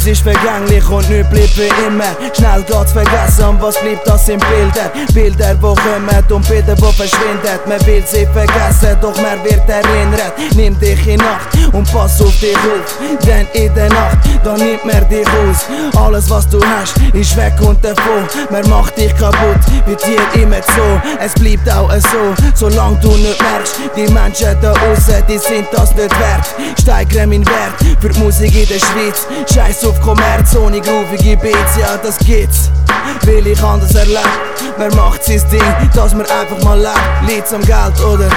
Alles ist vergänglich und nichts bleibt wie immer. Schnell geht's vergessen was bleibt, das sind Bilder. Bilder, wo kommen und Bilder, wo verschwinden. Man will sie vergessen, doch man wird erinnert. Nimm dich in Nacht und pass auf dich auf. Denn in der Nacht, da nimmt man dich aus. Alles was du hast, ist weg und davon. Man macht dich kaputt, wird dir immer so. Es bleibt auch so, solange du nicht merkst. Die Menschen da außen, die sind das nicht wert. Steigere mein Wert für die Musik in der Schweiz. Scheiß auf Kommerz, ohne groovige Beats, ja das gibt's. Will ich anders erleben, wer macht sein Ding, dass man einfach mal lebt. Liedt's am Geld oder?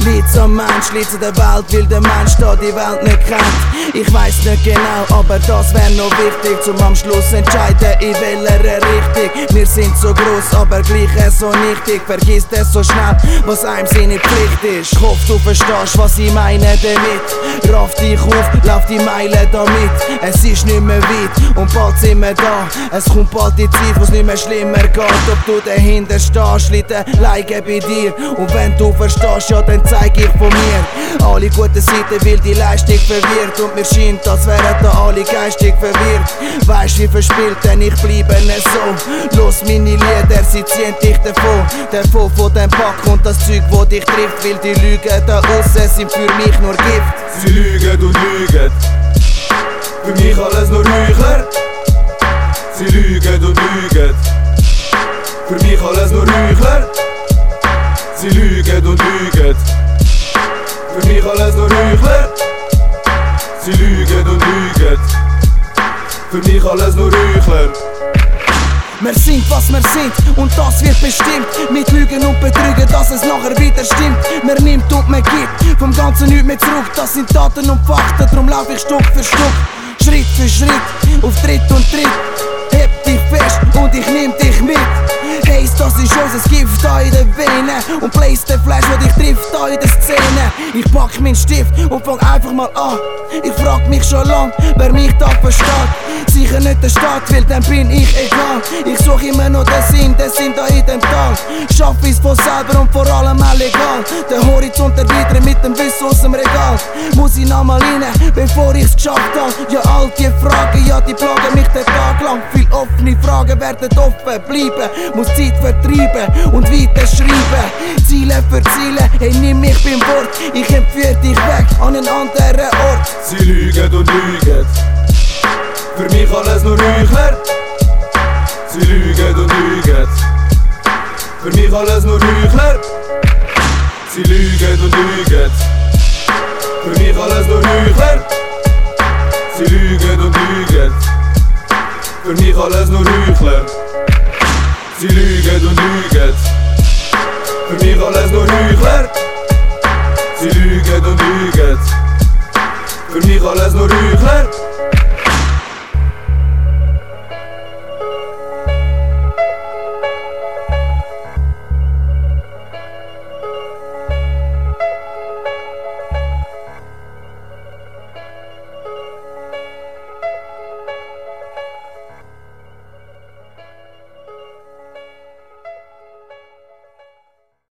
Liedt's am Mensch, liedt's an der Welt, weil der Mensch da die Welt nicht kennt. Ich weiß nicht genau, aber das wär noch wichtig, zum am Schluss entscheiden, in welcher Richtung. Wir sind so groß, aber gleich so nichtig. Vergiss es so schnell, was einem seine Pflicht ist. Ich hoffe, du verstehst, was ich meine damit. Raff dich auf, lauf die Meile damit. Es ist nicht mehr weit und bald sind wir da. Es kommt bald die Zeit, wo's nicht mehr schlimmer geht. Ob du dahinter stehst, liegt Leiche bei dir. Und wenn du verstehst, ja, dann von mir. Alle guten Seiten, weil die Leistung verwirrt. Und mir scheint, als wären da alle geistig verwirrt. Weißt wie verspielt, denn ich bleibe nicht so. Los meine Lieder, sie ziehen dich davon. Davon von dem Pack und das Zeug, wo dich trifft. Weil die Lügen da außen sind für mich nur Gift. Sie lügen und lügen. Für mich alles nur Räucher. Sie lügen und lügen. Für mich alles nur Räucher. Sie lügen und lügen. Für mich alles nur Räucher. Sie lügen und lügen. Für mich alles nur Räucher. Wir sind, was wir sind und das wird bestimmt Mit Lügen und Betrügen, dass es nachher wieder stimmt Man nimmt und man gibt, vom Ganzen nichts mehr zurück Das sind Daten und Fakten, drum lauf ich Stück für Stück Schritt für Schritt, auf Tritt und Tritt Heb dich fest und ich nehm dich ist unser Gift da in den Venen Und blaze den Flash, der dich trifft da in der Szene. Ich pack meinen Stift und fang einfach mal an. Ich frag mich schon lang, wer mich da versteht. Sicher nicht der Staat, weil dann bin ich egal. Ich such immer noch den Sinn, den Sinn da in dem Tal. Schaff es von selber und vor allem auch legal. Den Horizont erweitern mit dem Wissen aus dem Regal. Muss ich noch mal rein, bevor ich's geschafft hab? Ja all die Fragen, ja werden offen bleiben Muss Zeit vertreiben und weiter schreiben Ziele für Ziele, hey nimm mich beim Wort Ich entführe dich weg an einen anderen Ort Sie lügen und lügen. Für mich alles nur Räucher. Sie lügen und lügen. Für mich alles nur Räucher. Für mich alles nur Räuchler. Sie lügen und lügen. Für mich alles nur Räuchler. Sie lügen und lügen. Für mich alles nur Räuchler.